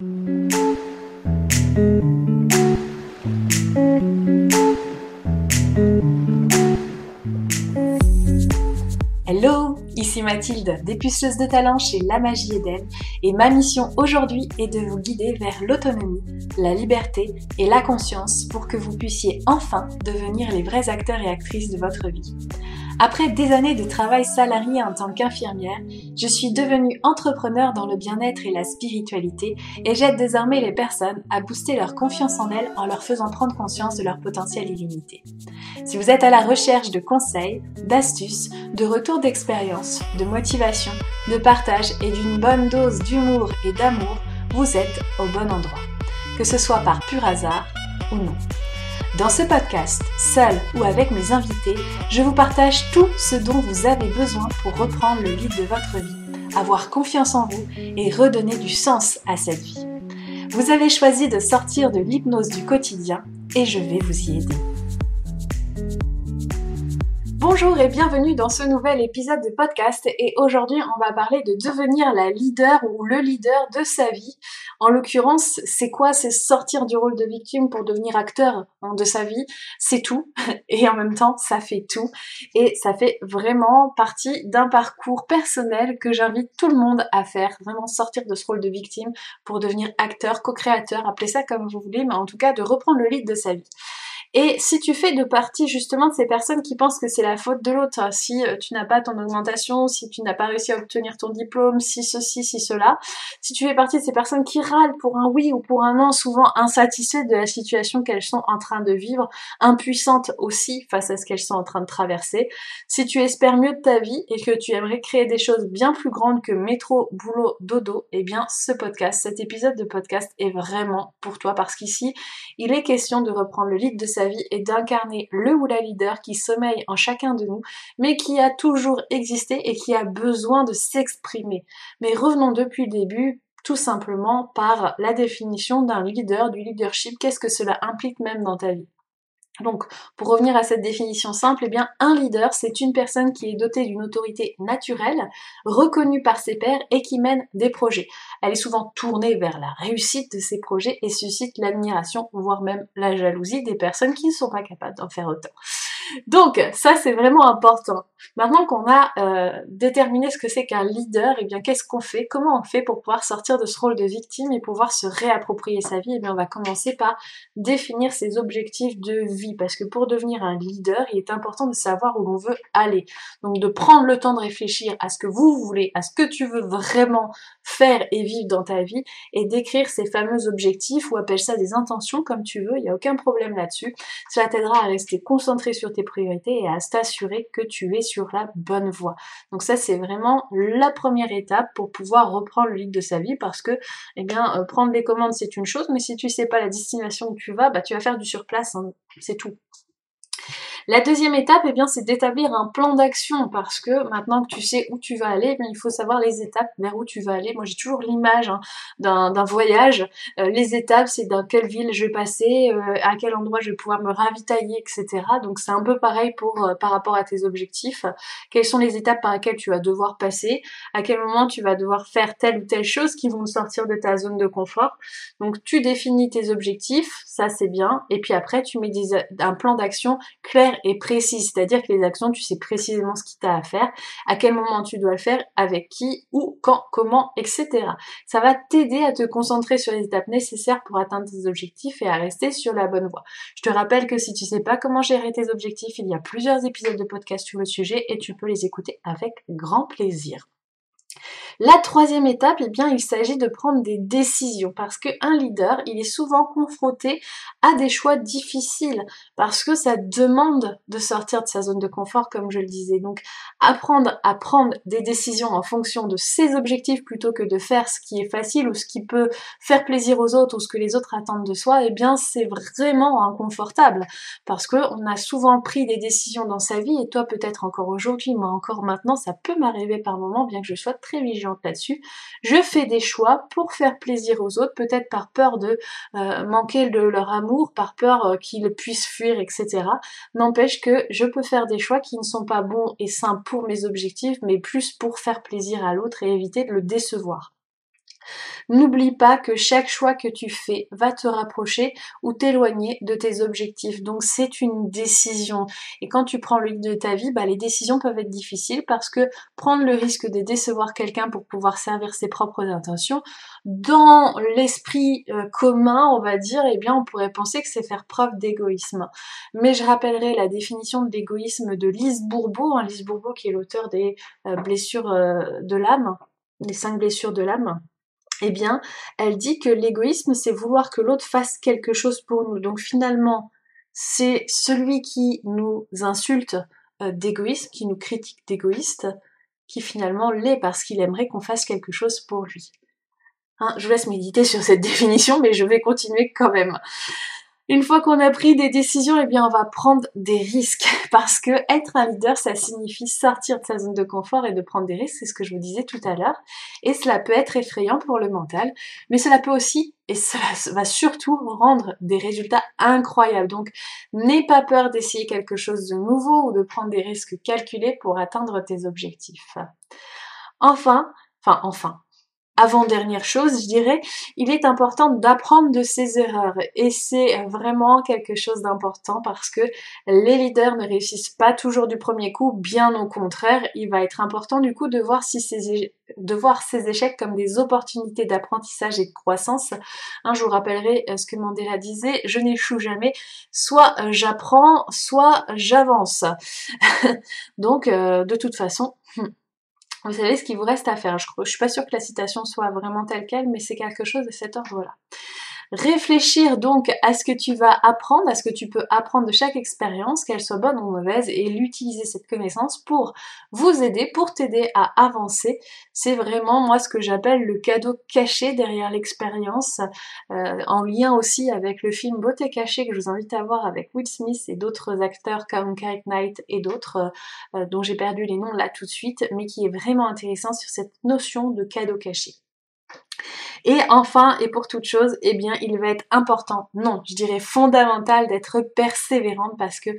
Hello, ici Mathilde, dépuceuse de talent chez La Magie Eden, et ma mission aujourd'hui est de vous guider vers l'autonomie, la liberté et la conscience pour que vous puissiez enfin devenir les vrais acteurs et actrices de votre vie. Après des années de travail salarié en tant qu'infirmière, je suis devenue entrepreneur dans le bien-être et la spiritualité et j'aide désormais les personnes à booster leur confiance en elles en leur faisant prendre conscience de leur potentiel illimité. Si vous êtes à la recherche de conseils, d'astuces, de retours d'expérience, de motivation, de partage et d'une bonne dose d'humour et d'amour, vous êtes au bon endroit. Que ce soit par pur hasard ou non. Dans ce podcast, seul ou avec mes invités, je vous partage tout ce dont vous avez besoin pour reprendre le lead de votre vie, avoir confiance en vous et redonner du sens à cette vie. Vous avez choisi de sortir de l'hypnose du quotidien et je vais vous y aider. Bonjour et bienvenue dans ce nouvel épisode de podcast et aujourd'hui on va parler de devenir la leader ou le leader de sa vie. En l'occurrence, c'est quoi C'est sortir du rôle de victime pour devenir acteur hein, de sa vie. C'est tout et en même temps ça fait tout et ça fait vraiment partie d'un parcours personnel que j'invite tout le monde à faire. Vraiment sortir de ce rôle de victime pour devenir acteur, co-créateur, appelez ça comme vous voulez, mais en tout cas de reprendre le lead de sa vie. Et si tu fais de partie justement de ces personnes qui pensent que c'est la faute de l'autre, si euh, tu n'as pas ton augmentation, si tu n'as pas réussi à obtenir ton diplôme, si ceci, si cela, si tu fais partie de ces personnes qui râlent pour un oui ou pour un non, souvent insatisfaites de la situation qu'elles sont en train de vivre, impuissantes aussi face à ce qu'elles sont en train de traverser, si tu espères mieux de ta vie et que tu aimerais créer des choses bien plus grandes que métro, boulot, dodo, eh bien ce podcast, cet épisode de podcast est vraiment pour toi parce qu'ici, il est question de reprendre le lead de cette vie et d'incarner le ou la leader qui sommeille en chacun de nous, mais qui a toujours existé et qui a besoin de s'exprimer. Mais revenons depuis le début, tout simplement par la définition d'un leader, du leadership, qu'est-ce que cela implique même dans ta vie? Donc, pour revenir à cette définition simple, eh bien, un leader, c'est une personne qui est dotée d'une autorité naturelle, reconnue par ses pairs et qui mène des projets. Elle est souvent tournée vers la réussite de ses projets et suscite l'admiration, voire même la jalousie des personnes qui ne sont pas capables d'en faire autant. Donc, ça, c'est vraiment important. Maintenant qu'on a euh, déterminé ce que c'est qu'un leader, eh bien qu'est-ce qu'on fait? Comment on fait pour pouvoir sortir de ce rôle de victime et pouvoir se réapproprier sa vie? Et eh bien on va commencer par définir ses objectifs de vie parce que pour devenir un leader, il est important de savoir où l'on veut aller. Donc de prendre le temps de réfléchir à ce que vous voulez, à ce que tu veux vraiment faire et vivre dans ta vie et d'écrire ces fameux objectifs ou appelle ça des intentions comme tu veux, il n'y a aucun problème là-dessus. Cela t'aidera à rester concentré sur tes priorités et à t'assurer que tu es sur la bonne voie. Donc ça c'est vraiment la première étape pour pouvoir reprendre le lead de sa vie parce que eh bien euh, prendre les commandes c'est une chose mais si tu sais pas la destination où tu vas, bah tu vas faire du surplace, hein. c'est tout. La deuxième étape, eh bien, c'est d'établir un plan d'action parce que maintenant que tu sais où tu vas aller, eh il faut savoir les étapes vers où tu vas aller. Moi, j'ai toujours l'image hein, d'un voyage. Euh, les étapes, c'est dans quelle ville je vais passer, euh, à quel endroit je vais pouvoir me ravitailler, etc. Donc, c'est un peu pareil pour euh, par rapport à tes objectifs. Quelles sont les étapes par lesquelles tu vas devoir passer? À quel moment tu vas devoir faire telle ou telle chose qui vont sortir de ta zone de confort? Donc, tu définis tes objectifs, ça c'est bien. Et puis après, tu mets un plan d'action clair et précis, c'est-à-dire que les actions, tu sais précisément ce qu'il t'a à faire, à quel moment tu dois le faire, avec qui, où, quand, comment, etc. Ça va t'aider à te concentrer sur les étapes nécessaires pour atteindre tes objectifs et à rester sur la bonne voie. Je te rappelle que si tu sais pas comment gérer tes objectifs, il y a plusieurs épisodes de podcast sur le sujet et tu peux les écouter avec grand plaisir. La troisième étape, eh bien, il s'agit de prendre des décisions parce qu'un leader, il est souvent confronté à des choix difficiles parce que ça demande de sortir de sa zone de confort, comme je le disais. Donc, apprendre à prendre des décisions en fonction de ses objectifs plutôt que de faire ce qui est facile ou ce qui peut faire plaisir aux autres ou ce que les autres attendent de soi, eh bien, c'est vraiment inconfortable parce que on a souvent pris des décisions dans sa vie et toi peut-être encore aujourd'hui, moi encore maintenant, ça peut m'arriver par moment, bien que je sois très là-dessus. Je fais des choix pour faire plaisir aux autres, peut-être par peur de euh, manquer de leur amour, par peur euh, qu'ils puissent fuir, etc. N'empêche que je peux faire des choix qui ne sont pas bons et sains pour mes objectifs, mais plus pour faire plaisir à l'autre et éviter de le décevoir. N'oublie pas que chaque choix que tu fais va te rapprocher ou t'éloigner de tes objectifs. Donc c'est une décision. Et quand tu prends le de ta vie, bah, les décisions peuvent être difficiles parce que prendre le risque de décevoir quelqu'un pour pouvoir servir ses propres intentions, dans l'esprit euh, commun, on va dire, eh bien on pourrait penser que c'est faire preuve d'égoïsme. Mais je rappellerai la définition de l'égoïsme de Lise Bourbeau, hein, Lise Bourbeau qui est l'auteur des euh, blessures euh, de l'âme, les cinq blessures de l'âme eh bien, elle dit que l'égoïsme, c'est vouloir que l'autre fasse quelque chose pour nous. Donc finalement, c'est celui qui nous insulte euh, d'égoïsme, qui nous critique d'égoïste, qui finalement l'est parce qu'il aimerait qu'on fasse quelque chose pour lui. Hein, je vous laisse méditer sur cette définition, mais je vais continuer quand même. Une fois qu'on a pris des décisions, eh bien, on va prendre des risques. Parce que être un leader, ça signifie sortir de sa zone de confort et de prendre des risques. C'est ce que je vous disais tout à l'heure. Et cela peut être effrayant pour le mental. Mais cela peut aussi, et cela va surtout rendre des résultats incroyables. Donc, n'aie pas peur d'essayer quelque chose de nouveau ou de prendre des risques calculés pour atteindre tes objectifs. Enfin, enfin, enfin, avant-dernière chose, je dirais, il est important d'apprendre de ses erreurs. Et c'est vraiment quelque chose d'important parce que les leaders ne réussissent pas toujours du premier coup, bien au contraire. Il va être important du coup de voir, ces, échecs comme des opportunités d'apprentissage et de croissance. Je vous rappellerai euh, ce que Mandela disait, je n'échoue jamais, soit euh, j'apprends, soit j'avance. Donc, euh, de toute façon, hmm, vous savez ce qu'il vous reste à faire. Je, ne suis pas sûre que la citation soit vraiment telle qu'elle, mais c'est quelque chose de cet ordre-là. Réfléchir donc à ce que tu vas apprendre, à ce que tu peux apprendre de chaque expérience, qu'elle soit bonne ou mauvaise, et l'utiliser cette connaissance pour vous aider, pour t'aider à avancer. C'est vraiment moi ce que j'appelle le cadeau caché derrière l'expérience, euh, en lien aussi avec le film Beauté cachée que je vous invite à voir avec Will Smith et d'autres acteurs comme Kate Knight et d'autres euh, dont j'ai perdu les noms là tout de suite, mais qui est vraiment intéressant sur cette notion de cadeau caché. Et enfin, et pour toute chose, eh bien, il va être important, non, je dirais fondamental d'être persévérante parce que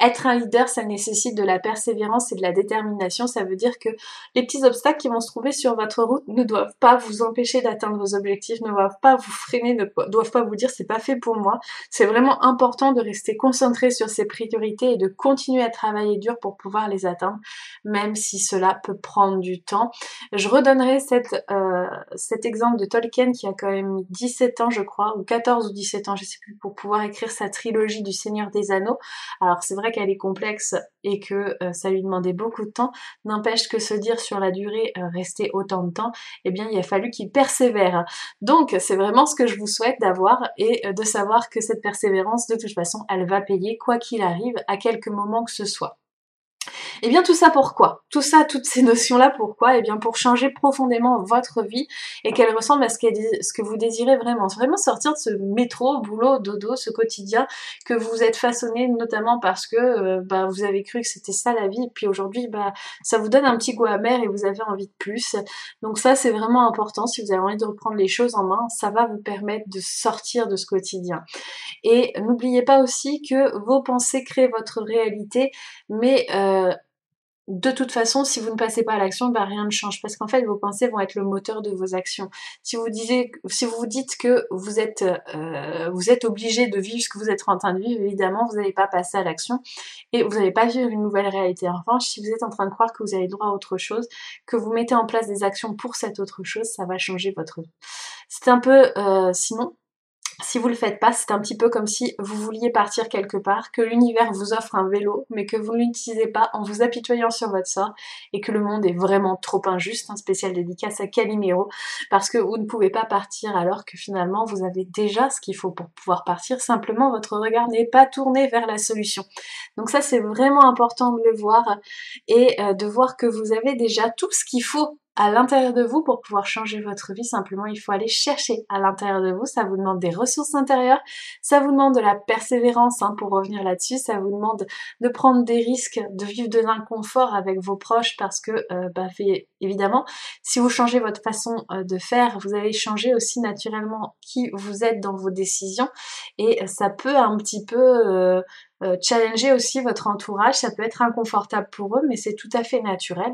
être un leader, ça nécessite de la persévérance et de la détermination. Ça veut dire que les petits obstacles qui vont se trouver sur votre route ne doivent pas vous empêcher d'atteindre vos objectifs, ne doivent pas vous freiner, ne doivent pas vous dire c'est pas fait pour moi. C'est vraiment important de rester concentré sur ses priorités et de continuer à travailler dur pour pouvoir les atteindre, même si cela peut prendre du temps. Je redonnerai euh, cet exemple de Tolkien qui a quand même 17 ans je crois, ou 14 ou 17 ans, je sais plus, pour pouvoir écrire sa trilogie du Seigneur des Anneaux. Alors c'est vrai qu'elle est complexe et que euh, ça lui demandait beaucoup de temps, n'empêche que se dire sur la durée euh, rester autant de temps, eh bien il a fallu qu'il persévère. Donc c'est vraiment ce que je vous souhaite d'avoir et euh, de savoir que cette persévérance de toute façon elle va payer quoi qu'il arrive à quelque moment que ce soit. Et eh bien tout ça pourquoi? Tout ça, toutes ces notions-là, pourquoi? Et eh bien pour changer profondément votre vie et qu'elle ressemble à ce, que vous désirez vraiment. Vraiment sortir de ce métro, boulot, dodo, ce quotidien que vous êtes façonné notamment parce que euh, bah, vous avez cru que c'était ça la vie et puis aujourd'hui bah, ça vous donne un petit goût amer et vous avez envie de plus. Donc ça c'est vraiment important si vous avez envie de reprendre les choses en main, ça va vous permettre de sortir de ce quotidien. Et n'oubliez pas aussi que vos pensées créent votre réalité, mais euh, de toute façon, si vous ne passez pas à l'action, bah, rien ne change parce qu'en fait, vos pensées vont être le moteur de vos actions. Si vous disiez, si vous dites que vous êtes, euh, êtes obligé de vivre ce que vous êtes en train de vivre, évidemment, vous n'allez pas passer à l'action et vous n'allez pas vivre une nouvelle réalité. En revanche, si vous êtes en train de croire que vous avez droit à autre chose, que vous mettez en place des actions pour cette autre chose, ça va changer votre vie. C'est un peu, euh, sinon, si vous le faites pas, c'est un petit peu comme si vous vouliez partir quelque part, que l'univers vous offre un vélo, mais que vous ne l'utilisez pas en vous apitoyant sur votre sort, et que le monde est vraiment trop injuste, un spécial dédicace à Calimero, parce que vous ne pouvez pas partir alors que finalement vous avez déjà ce qu'il faut pour pouvoir partir, simplement votre regard n'est pas tourné vers la solution. Donc ça c'est vraiment important de le voir, et euh, de voir que vous avez déjà tout ce qu'il faut à l'intérieur de vous pour pouvoir changer votre vie. Simplement, il faut aller chercher à l'intérieur de vous. Ça vous demande des ressources intérieures, ça vous demande de la persévérance hein, pour revenir là-dessus, ça vous demande de prendre des risques, de vivre de l'inconfort avec vos proches parce que, euh, bah, évidemment, si vous changez votre façon euh, de faire, vous allez changer aussi naturellement qui vous êtes dans vos décisions et ça peut un petit peu euh, challenger aussi votre entourage. Ça peut être inconfortable pour eux, mais c'est tout à fait naturel.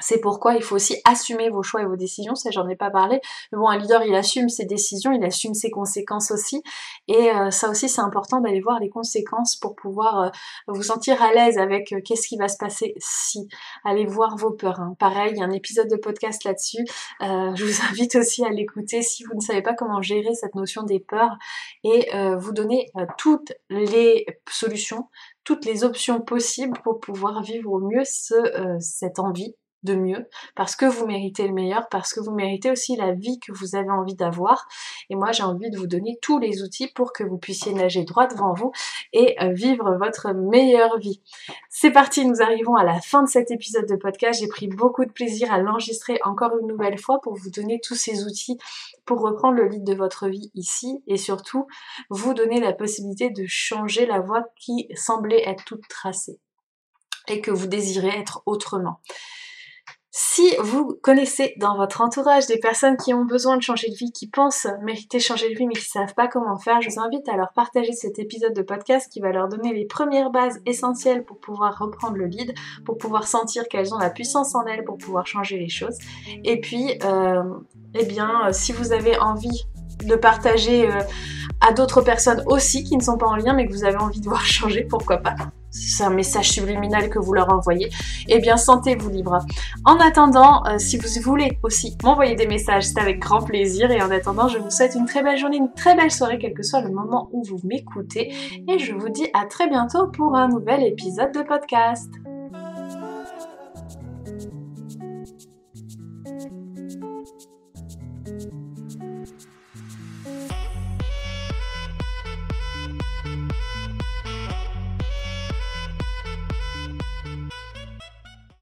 C'est pourquoi il faut aussi assumer vos choix et vos décisions, ça j'en ai pas parlé. Mais bon, un leader, il assume ses décisions, il assume ses conséquences aussi. Et euh, ça aussi, c'est important d'aller voir les conséquences pour pouvoir euh, vous sentir à l'aise avec euh, qu'est-ce qui va se passer si. Allez voir vos peurs. Hein. Pareil, il y a un épisode de podcast là-dessus. je vous invite aussi à l'écouter si vous ne savez pas comment gérer cette notion des peurs et vous donner toutes les solutions, toutes les options possibles pour pouvoir vivre au mieux ce, cette envie de mieux, parce que vous méritez le meilleur, parce que vous méritez aussi la vie que vous avez envie d'avoir. Et moi, j'ai envie de vous donner tous les outils pour que vous puissiez nager droit devant vous et euh, vivre votre meilleure vie. C'est parti, nous arrivons à la fin de cet épisode de podcast. J'ai pris beaucoup de plaisir à l'enregistrer encore une nouvelle fois pour vous donner tous ces outils pour reprendre le lead de votre vie ici et surtout vous donner la possibilité de changer la voie qui semblait être toute tracée et que vous désirez être autrement. Si vous connaissez dans votre entourage des personnes qui ont besoin de changer de vie, qui pensent mériter changer de vie mais qui ne savent pas comment faire, je vous invite à leur partager cet épisode de podcast qui va leur donner les premières bases essentielles pour pouvoir reprendre le lead, pour pouvoir sentir qu'elles ont la puissance en elles pour pouvoir changer les choses. Et puis, euh, eh bien, si vous avez envie de partager euh, à d'autres personnes aussi qui ne sont pas en lien mais que vous avez envie de voir changer, pourquoi pas c'est un message subliminal que vous leur envoyez, eh bien sentez-vous libre. En attendant, euh, si vous voulez aussi m'envoyer des messages, c'est avec grand plaisir. Et en attendant, je vous souhaite une très belle journée, une très belle soirée, quel que soit le moment où vous m'écoutez. Et je vous dis à très bientôt pour un nouvel épisode de podcast.